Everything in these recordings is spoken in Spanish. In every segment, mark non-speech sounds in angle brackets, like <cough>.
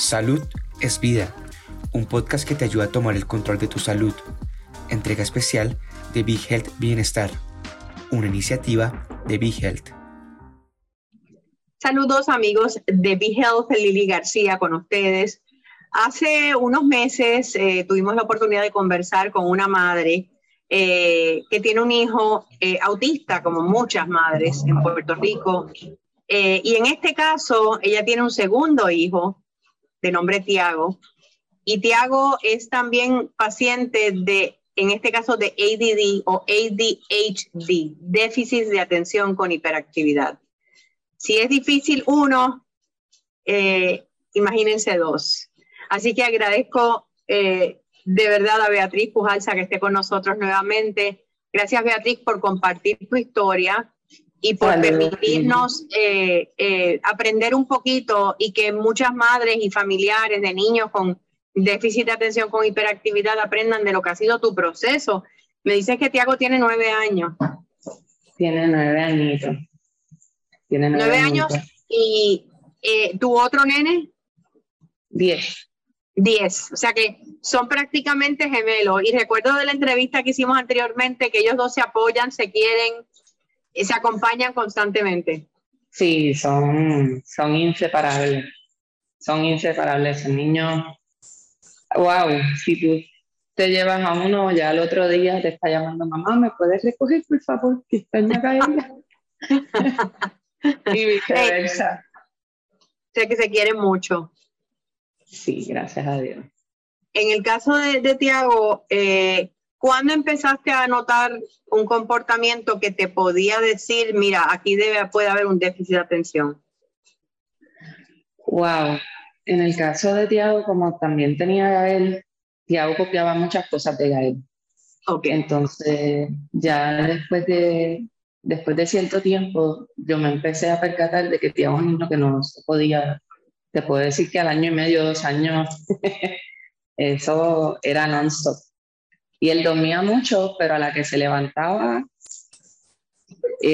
Salud es vida, un podcast que te ayuda a tomar el control de tu salud. Entrega especial de Big Health Bienestar, una iniciativa de Big Health. Saludos amigos de Big Health, Lili García con ustedes. Hace unos meses eh, tuvimos la oportunidad de conversar con una madre eh, que tiene un hijo eh, autista, como muchas madres en Puerto Rico. y en este caso, ella tiene un segundo hijo de nombre Tiago. Y Tiago es también paciente de, en este caso, de ADD o ADHD, déficit de atención con hiperactividad. Si es difícil uno, eh, imagínense dos. Así que agradezco eh, de verdad a Beatriz Pujalza que esté con nosotros nuevamente. Gracias Beatriz por compartir tu historia y por permitirnos eh, eh, aprender un poquito y que muchas madres y familiares de niños con déficit de atención con hiperactividad aprendan de lo que ha sido tu proceso. Me dices que Tiago tiene nueve años. Tiene nueve añitos. Tiene nueve, años. ¿Y eh, tu otro nene? Diez. Diez. O sea que son prácticamente gemelos. Y recuerdo de la entrevista que hicimos anteriormente que ellos dos se apoyan, se quieren, se acompañan constantemente. Sí, son, son inseparables. Son inseparables. El niño, wow, si tú te llevas a uno, ya el otro día te está llamando mamá, ¿me puedes recoger, por favor? Que está en la calle. <laughs> y viceversa. sé que se quieren mucho. Sí, gracias a Dios. En el caso de, de Tiago, eh, ¿Cuándo empezaste a notar un comportamiento que te podía decir, mira, aquí debe, puede haber un déficit de atención? Wow. En el caso de Tiago, como también tenía Gael, Tiago copiaba muchas cosas de Gael. Okay. Entonces, ya después de, después de cierto tiempo, yo me empecé a percatar de que Tiago es un niño que no se podía, te puedo decir que al año y medio, dos años, <laughs> eso era non-stop y él dormía mucho, pero a la que se levantaba.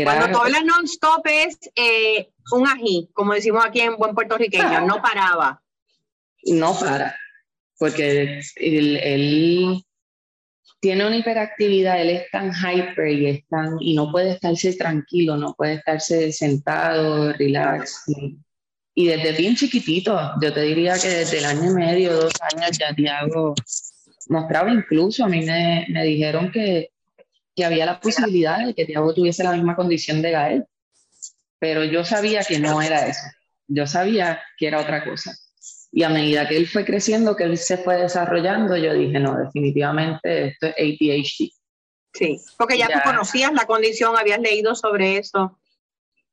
Cuando tú hablas non-stop es eh, un ají, como decimos aquí en buen puertorriqueño, no paraba. No para, porque él, tiene una hiperactividad, él es tan hyper y, es tan, y no puede estarse tranquilo, no puede estarse sentado, relax. Y, desde bien chiquitito, yo te diría que desde el año y medio, dos años ya Tiago mostraba incluso, a mí me, me dijeron que, que, había la posibilidad de que Tiago tuviese la misma condición de Gael, pero yo sabía que no era eso, yo sabía que era otra cosa. Y a medida que él fue creciendo, que él se fue desarrollando, yo dije, no, definitivamente esto es ADHD. Sí, porque ya, tú conocías la condición, habías leído sobre eso.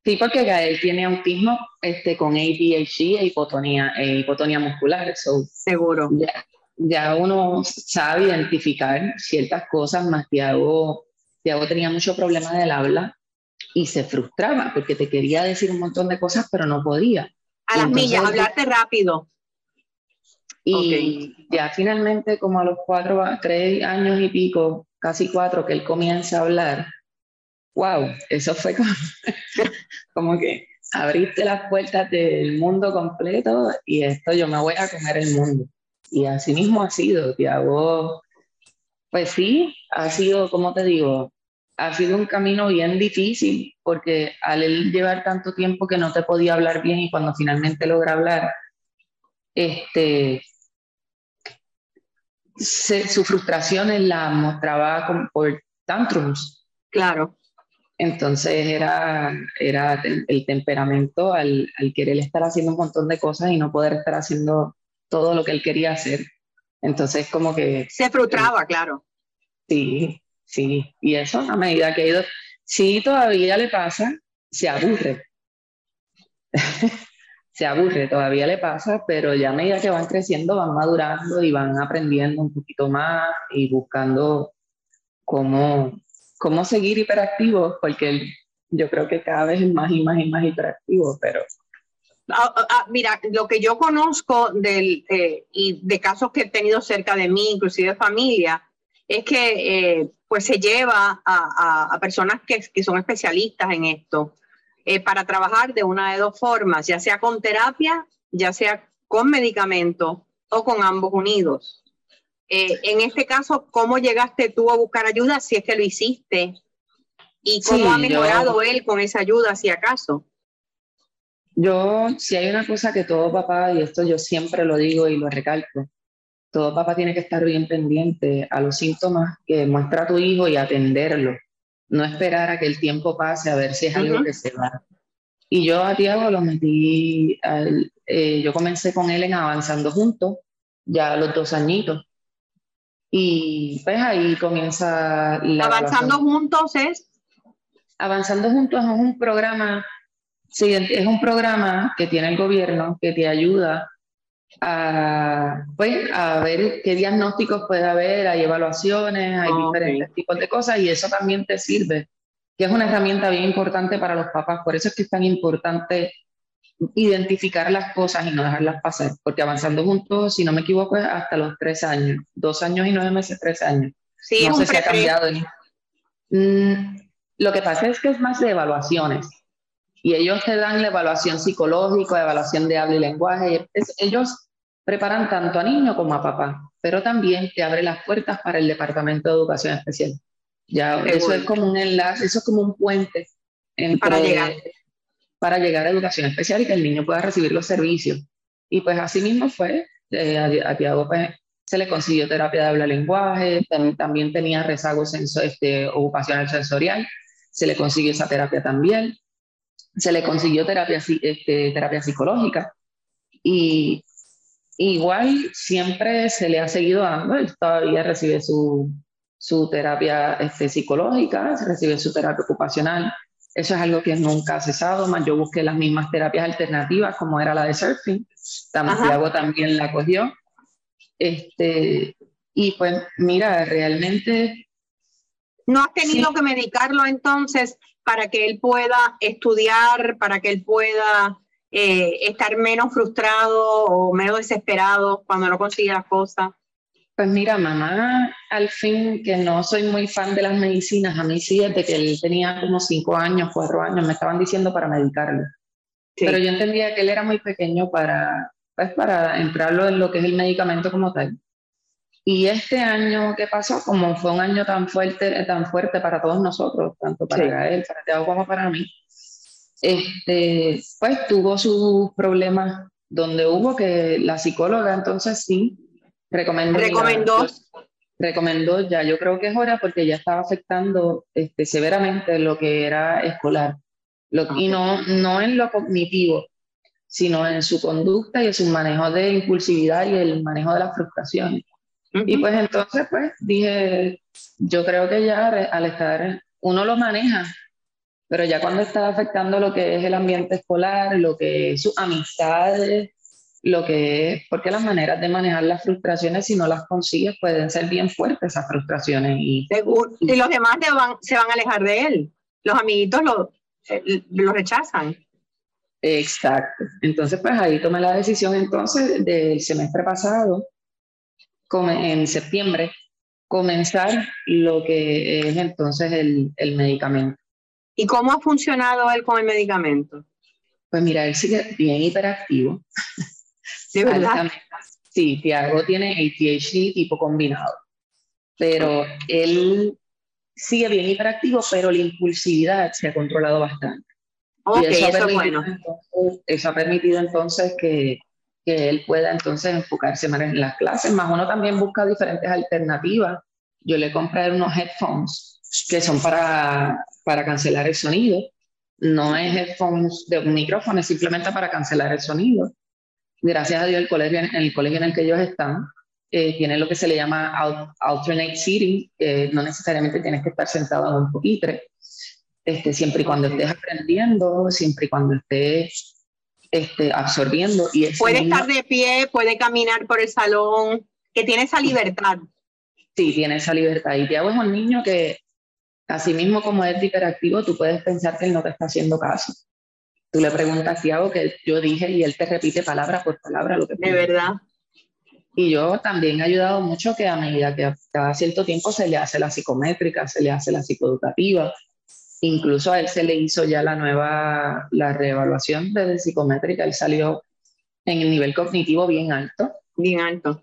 Sí, porque Gael tiene autismo este, con ADHD e hipotonía, e hipotonía muscular. Seguro ya uno sabe identificar ciertas cosas, más Tiago, Tiago tenía mucho problema del habla y se frustraba porque te quería decir un montón de cosas, pero no podía. A las millas, hablarte rápido. Y ya finalmente, como a los cuatro, tres años y pico, casi cuatro, que él comienza a hablar, wow, eso fue como, <laughs> como que abriste las puertas del mundo completo y esto yo me voy a comer el mundo. Y así mismo ha sido, Tiago. Pues sí, ha sido, como te digo, ha sido un camino bien difícil porque al él llevar tanto tiempo que no te podía hablar bien y cuando finalmente logra hablar, este, su frustración la mostraba por tantrums. Claro. Entonces era, era el, temperamento al, al, querer estar haciendo un montón de cosas y no poder estar haciendo todo lo que él quería hacer. Entonces, como que... Se frustraba, claro. Sí, sí. Y eso a medida que ha ido, sí todavía le pasa, se aburre. <laughs> se aburre, todavía le pasa, pero ya a medida que van creciendo, van madurando y van aprendiendo un poquito más y buscando cómo, cómo seguir hiperactivos, porque yo creo que cada vez es más y más y más hiperactivo, pero Ah, ah, ah, mira, lo que yo conozco del, eh, y de casos que he tenido cerca de mí, inclusive familia, es que eh, pues se lleva a, personas que, que, son especialistas en esto eh, para trabajar de una de dos formas, ya sea con terapia, ya sea con medicamento o con ambos unidos. En este caso, ¿cómo llegaste tú a buscar ayuda si es que lo hiciste? ¿Y cómo ha mejorado él con esa ayuda, si acaso? Yo, si hay una cosa que todo papá, y esto yo siempre lo digo y lo recalco, todo papá tiene que estar bien pendiente a los síntomas que muestra tu hijo y atenderlo. No esperar a que el tiempo pase a ver si es algo que se va. Y yo a Tiago lo metí, eh, yo comencé con él en Avanzando Juntos, ya a los dos añitos. Y pues ahí comienza la... Avanzando Juntos es... Avanzando Juntos es un programa, sí, es un programa que tiene el gobierno que te ayuda a, pues, a ver qué diagnósticos puede haber, hay evaluaciones, hay diferentes tipos de cosas y eso también te sirve, que es una herramienta bien importante para los papás. Por eso es que es tan importante identificar las cosas y no dejarlas pasar, porque avanzando juntos, si no me equivoco, es hasta los tres años, dos años y nueve meses, tres años. Sí, no sé si ha cambiado. Mm, lo que pasa es que es más de evaluaciones y ellos te dan la evaluación psicológica, evaluación de habla y lenguaje. ellos preparan tanto a niño como a papá, pero también te abre las puertas para el Departamento de Educación Especial. Ya, eso es como un enlace, eso es como un puente para llegar. para llegar a educación especial y que el niño pueda recibir los servicios. Y pues así mismo fue, eh, a, Tiago pues, se le consiguió terapia de habla y lenguaje, también tenía rezago este, ocupacional sensorial, se le consiguió esa terapia también se le consiguió terapia, este, terapia psicológica y igual siempre se le ha seguido dando, él todavía recibe su, su terapia este, psicológica, recibe su terapia ocupacional. Eso es algo que nunca ha cesado, más yo busqué las mismas terapias alternativas como era la de surfing, Santiago también la cogió. Este, y pues mira, realmente... ¿No has tenido que medicarlo entonces para que él pueda estudiar, para que él pueda eh, estar menos frustrado o menos desesperado cuando no consigue las cosas? Pues mira, mamá, al fin que no soy muy fan de las medicinas, a mí sí, desde que él tenía como cinco años, cuatro años, me estaban diciendo para medicarlo. Pero yo entendía que él era muy pequeño para, pues, para entrarlo en lo que es el medicamento como tal. Y este año que pasó, como fue un año tan fuerte, tan fuerte para todos nosotros, tanto para él, para Teo como para mí, este, pues tuvo sus problemas donde hubo que la psicóloga entonces sí recomendó. Recomendó. recomendó ya, yo creo que es hora porque ya estaba afectando este, severamente lo que era escolar. Lo, y no, no en lo cognitivo, sino en su conducta y en su manejo de impulsividad y el manejo de Y pues entonces, pues dije, yo creo que ya al estar, uno lo maneja, pero ya cuando está afectando lo que es el ambiente escolar, lo que es sus amistades, lo que es, porque las maneras de manejar las frustraciones, si no las consigues, pueden ser bien fuertes esas frustraciones. Y, y los demás van, se van a alejar de él. Los amiguitos lo, eh, lo rechazan. Exacto. Entonces, pues ahí tomé la decisión entonces del semestre pasado en septiembre comenzar lo que es entonces el, el medicamento. ¿Y cómo ha funcionado él con el medicamento? Pues mira, él sigue bien hiperactivo. ¿De verdad? Sí, Tiago tiene ADHD tipo combinado, pero él sigue bien hiperactivo, pero la impulsividad se ha controlado bastante. Ok, eso, eso, bueno. eso ha permitido entonces que, que él pueda entonces enfocarse más en las clases, más uno también busca diferentes alternativas. Yo le compré unos headphones que son para, para cancelar el sonido. No es headphones de un micrófono, es simplemente para cancelar el sonido. Gracias a Dios, el colegio, en el colegio en el que ellos están eh, tiene lo que se le llama alternate seating, no necesariamente tienes que estar sentado en un pupitre, este, siempre y cuando estés aprendiendo, siempre y cuando estés este, absorbiendo. Y puede estar de pie, puede caminar por el salón, que tiene esa libertad. Sí, tiene esa libertad. Y Tiago es un niño que, así mismo como es hiperactivo, tú puedes pensar que él no te está haciendo caso. Tú le preguntas a Tiago que yo dije y él te repite palabra por palabra lo que De verdad. Y yo también he ayudado mucho que a medida que cada cierto tiempo se le hace la psicométrica, se le hace la psicoeducativa, Incluso a él se le hizo ya la nueva, la reevaluación de psicométrica, él salió en el nivel cognitivo bien alto. Bien alto.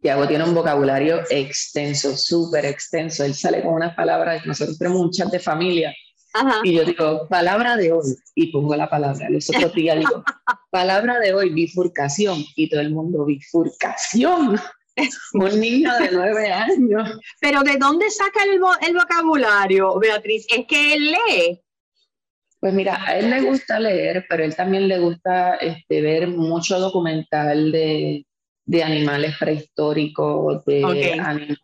Tiago tiene un vocabulario extenso, súper extenso. Él sale con unas palabras, nosotros tenemos un chat de familia. Y yo digo, palabra de hoy, y pongo la palabra. Los otros días digo, palabra de hoy, bifurcación. Y todo el mundo, bifurcación. <laughs> un niño de nueve años. Pero ¿de dónde saca el, el vocabulario, Beatriz? Es que él lee. Pues mira, a él le gusta leer, pero él también le gusta este, ver mucho documental de, de animales prehistóricos, de,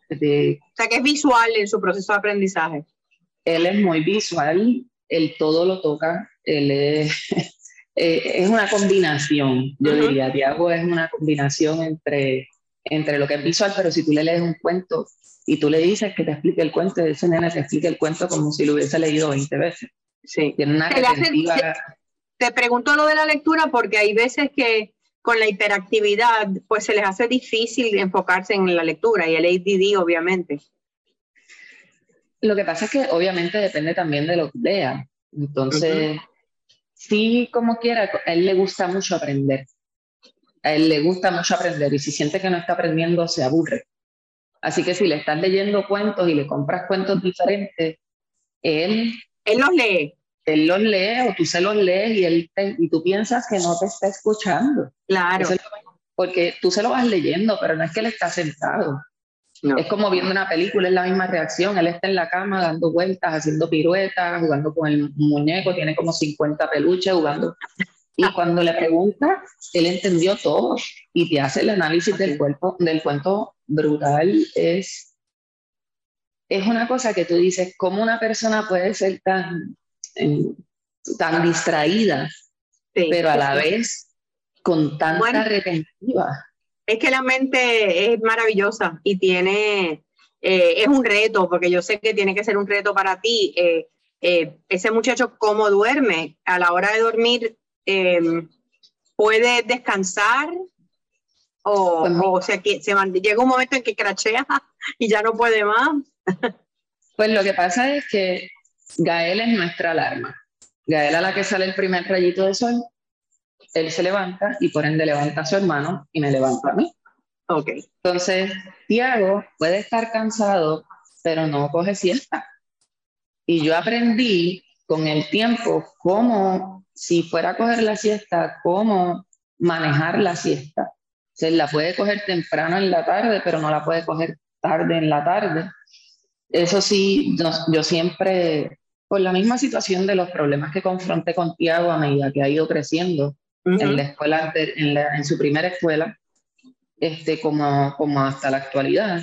de, O sea, que es visual en su proceso de aprendizaje. Él es muy visual, él todo lo toca, él es, <laughs> eh, es una combinación, yo diría, Diago es una combinación entre, entre lo que es visual, pero si tú le lees un cuento y tú le dices que te explique el cuento, ese nene te explica el cuento como si lo hubiese leído 20 veces. Sí. Tiene una te, pregunto lo de la lectura porque hay veces que con la hiperactividad pues se les hace difícil enfocarse en la lectura y el ADD obviamente. Lo que pasa es que obviamente depende también de lo que lea. Entonces, sí, como quiera, a él le gusta mucho aprender. A él le gusta mucho aprender y si siente que no está aprendiendo, se aburre. Así que si le estás leyendo cuentos y le compras cuentos diferentes, él él los lee. Él los lee o tú se los lees y, él y tú piensas que no te está escuchando. Claro. porque tú se lo vas leyendo, pero no es que él está sentado. Es como viendo una película, es la misma reacción. Él está en la cama dando vueltas, haciendo piruetas, jugando con el muñeco, tiene como 50 peluches jugando. Y cuando le pregunta, él entendió todo y te hace el análisis del, cuerpo, del cuento brutal. Es es una cosa que tú dices, ¿cómo una persona puede ser tan, tan distraída, pero a la vez con tanta retentiva? Es que la mente es maravillosa y tiene, eh, es un reto, porque yo sé que tiene que ser un reto para ti. Eh, eh, ese muchacho, ¿cómo duerme? A la hora de dormir, em, ¿puede descansar? O, pues o sea, que se llega un momento en que crachea <laughs> y ya no puede más. Pues lo que pasa es que Gael es nuestra alarma. Gael a la que sale el primer rayito de sol, él se levanta y por ende levanta a su hermano y me levanta a mí. Ok. Entonces, Tiago puede estar cansado, pero no coge siesta. Y yo aprendí con el tiempo cómo, si fuera a coger la siesta, cómo manejar la siesta. O sea, la puede coger temprano en la tarde, pero no la puede coger tarde en la tarde. Eso sí, yo, siempre, por la misma situación de los problemas que confronté con Tiago a medida que ha ido creciendo en la escuela, en, en, su primera escuela, este, como, como hasta la actualidad,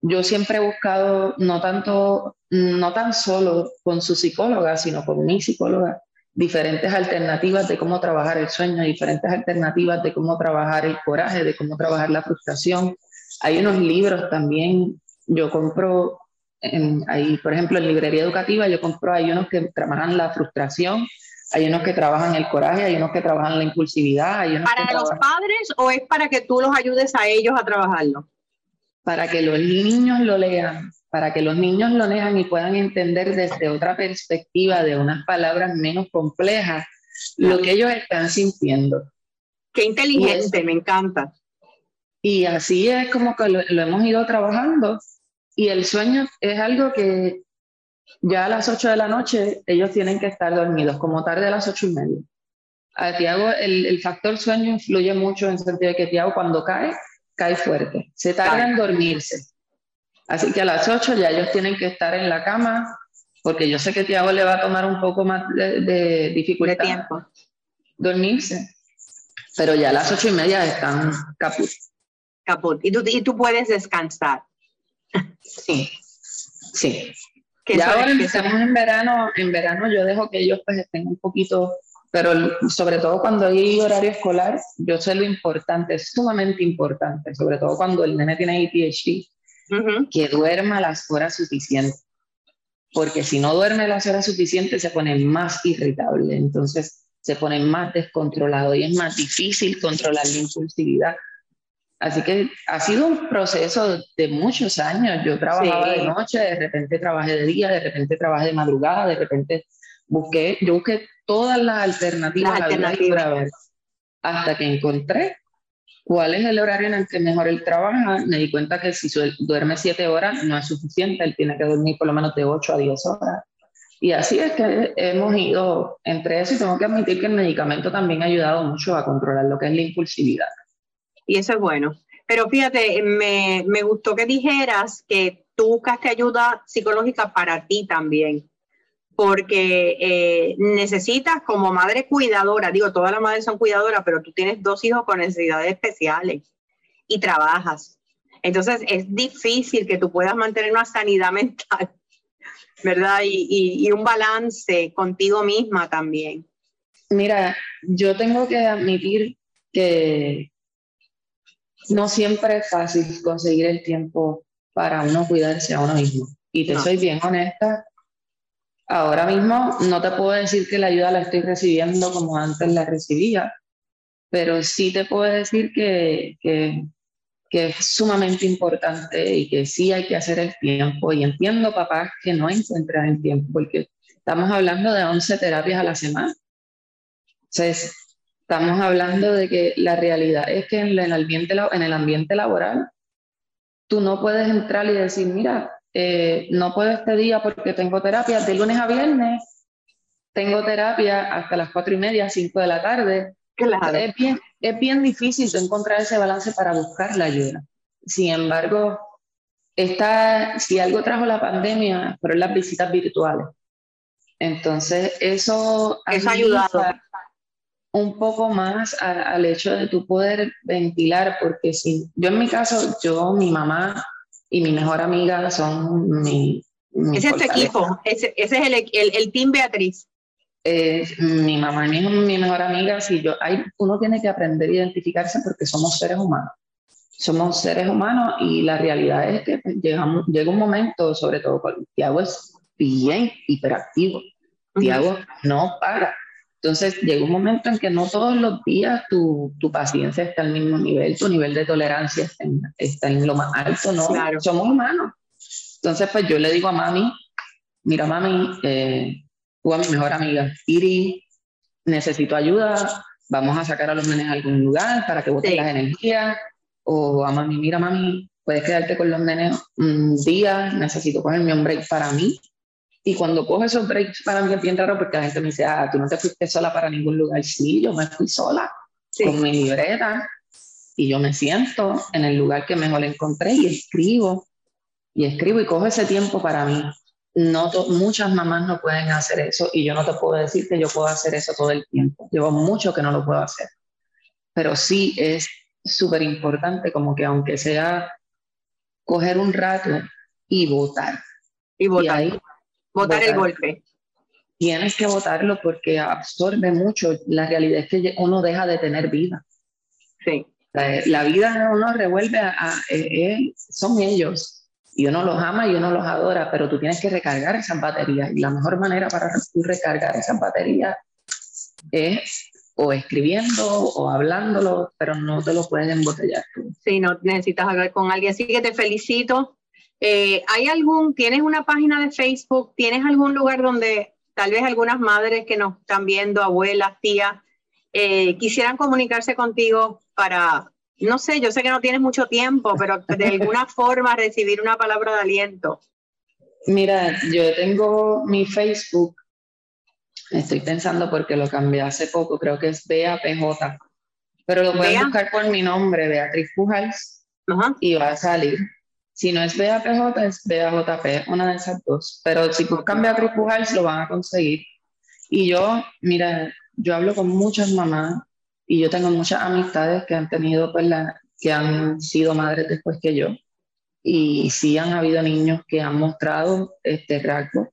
yo siempre he buscado no tanto, no tan solo con su psicóloga, sino con mi psicóloga, diferentes alternativas de cómo trabajar el sueño, diferentes alternativas de cómo trabajar el coraje, de cómo trabajar la frustración, hay unos libros también, yo compro, ahí, por ejemplo, en librería educativa, yo compro, hay unos que trabajan la frustración, hay unos que trabajan el coraje, hay unos que trabajan la impulsividad. Hay ¿Para los padres o es para que tú los ayudes a ellos a trabajarlo? Para que los niños lo lean, para que los niños lo lean y puedan entender desde otra perspectiva, de unas palabras menos complejas, lo que ellos están sintiendo. Qué inteligente, me encanta. Y así es como que lo, hemos ido trabajando. Y el sueño es algo que ya a las 8 de la noche ellos tienen que estar dormidos, como tarde a las 8 y media. A Tiago el, el, factor sueño influye mucho en el sentido de que Tiago cuando cae, cae fuerte. Se tarda en dormirse. Así que a las 8 ya ellos tienen que estar en la cama, porque yo sé que Tiago le va a tomar un poco más de, dificultad. De tiempo. Dormirse. Pero ya a las 8 y media están caput caput y tú, y tú puedes descansar. Sí, sí. Ya ahora empezamos en verano, en verano yo dejo que ellos pues estén un poquito, pero sobre todo cuando hay horario escolar, yo sé lo importante, es sumamente importante, sobre todo cuando el nene tiene ADHD, que duerma las horas suficientes. Porque si no duerme las horas suficientes se pone más irritable, entonces se pone más descontrolado y es más difícil controlar la impulsividad Así que ha sido un proceso de muchos años. Yo trabajaba de noche, de repente trabajé de día, de repente trabajé de madrugada, de repente busqué, yo busqué todas las alternativas, las alternativas. hasta que encontré cuál es el horario en el que mejor él trabaja. Me di cuenta que si duerme siete horas no es suficiente, él tiene que dormir por lo menos de 8 a 10 horas. Y así es que hemos ido entre eso y tengo que admitir que el medicamento también ha ayudado mucho a controlar lo que es la impulsividad. Y eso es bueno. Pero fíjate, me, me gustó que dijeras que tú buscaste ayuda psicológica para ti también, porque eh, necesitas como madre cuidadora, digo, todas las madres son cuidadoras, pero tú tienes dos hijos con necesidades especiales y trabajas. Entonces es difícil que tú puedas mantener una sanidad <laughs> mental, ¿verdad? Y, y un balance contigo misma también. Mira, yo tengo que admitir que no siempre es fácil conseguir el tiempo para uno cuidarse a uno mismo. Y te soy bien honesta, ahora mismo no te puedo decir que la ayuda la estoy recibiendo como antes la recibía, pero sí te puedo decir que, que, es sumamente importante y que sí hay que hacer el tiempo. Y entiendo, papás, que no encuentran el tiempo, porque estamos hablando de 11 terapias a la semana. Entonces, estamos hablando de que la realidad es que en el ambiente, en el ambiente laboral tú no puedes entrar y decir, mira, eh, no puedo este día porque tengo terapia de lunes a viernes, tengo terapia hasta las cuatro y media, cinco de la tarde. Es, bien, es bien difícil encontrar ese balance para buscar la ayuda. Sin embargo, está, si algo trajo la pandemia, fueron las visitas virtuales. Entonces, eso, eso ha ayudado un poco más al hecho de tu poder ventilar, porque si yo en mi caso, yo, mi mamá y mi mejor amiga son mi... ese es tu equipo, ese, es el, el, el, team Beatriz. mi mamá y mi, mi mejor amiga, si yo, hay, uno tiene que aprender a identificarse porque somos seres humanos. Somos seres humanos y la realidad es que pues, llegamos, llega un momento, sobre todo cuando Tiago es bien hiperactivo. Tiago no para entonces llega un momento en que no todos los días tu, tu paciencia está al mismo nivel, tu nivel de tolerancia está en, está en lo más alto, ¿no? Claro. Somos humanos. Entonces, pues yo le digo a mami, mira mami, eh, tú a mi mejor amiga, Iri, necesito ayuda, vamos a sacar a los nenes a algún lugar para que boten las energías. O a mami, mira mami, puedes quedarte con los nenes un día, necesito cogerme un break para mí. Y cuando cojo esos breaks para mí es bien raro porque la gente me dice, ah, tú no te fuiste sola para ningún lugar. Sí, yo me fui sola con mi libreta y yo me siento en el lugar que mejor encontré y escribo. Y escribo y cojo ese tiempo para mí. No muchas mamás no pueden hacer eso y yo no te puedo decir que yo puedo hacer eso todo el tiempo. Llevo mucho que no lo puedo hacer. Pero sí es súper importante como que aunque sea coger un rato y votar. Y votar. Y ahí Votar el golpe. Tienes que votarlo porque absorbe mucho. La realidad es que uno deja de tener vida. Sí. La, vida vida uno revuelve a, eh, eh, son ellos y uno los ama y uno los adora, pero tú tienes que recargar esas baterías y la mejor manera para recargar esas baterías es o escribiendo o hablándolo, pero no te lo puedes embotellar Sí, no necesitas hablar con alguien. Así que te felicito eh, ¿Hay algún, tienes una página de Facebook, tienes algún lugar donde tal vez algunas madres que nos están viendo, abuelas, tías, eh, quisieran comunicarse contigo para, no sé, yo sé que no tienes mucho tiempo, pero de alguna <laughs> forma recibir una palabra de aliento? Mira, yo tengo mi Facebook, estoy pensando porque lo cambié hace poco, creo que es BAPJ, pero lo pueden buscar por mi nombre, Beatriz Pujals, y va a salir. Si no es BAPJ, es BAJP, una de esas dos. Pero si buscan Beatriz Pujals, lo van a conseguir. Y yo, mira, yo hablo con muchas mamás y yo tengo muchas amistades que han tenido, pues, la, que han sido madres después que yo. Y sí han habido niños que han mostrado este rasgo.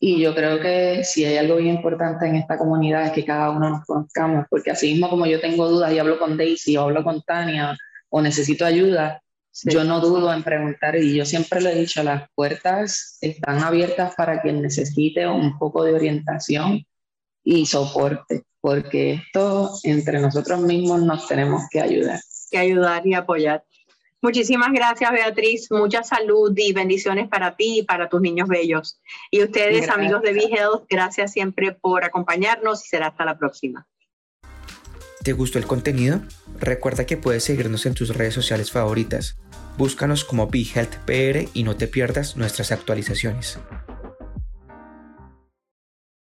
Y yo creo que si hay algo bien importante en esta comunidad es que cada uno nos conozcamos, porque así mismo como yo tengo dudas y hablo con Daisy o hablo con Tania o necesito ayuda, yo no dudo en preguntar y yo siempre le he dicho, las puertas están abiertas para quien necesite un poco de orientación y soporte, porque esto entre nosotros mismos nos tenemos que ayudar. Que ayudar y apoyar. Muchísimas gracias, Beatriz. Mucha salud y bendiciones para ti y para tus niños bellos. Y ustedes, amigos de Be Health, gracias siempre por acompañarnos y será hasta la próxima. ¿Te gustó el contenido? Recuerda que puedes seguirnos en tus redes sociales favoritas. Búscanos como BeHealthPR y no te pierdas nuestras actualizaciones.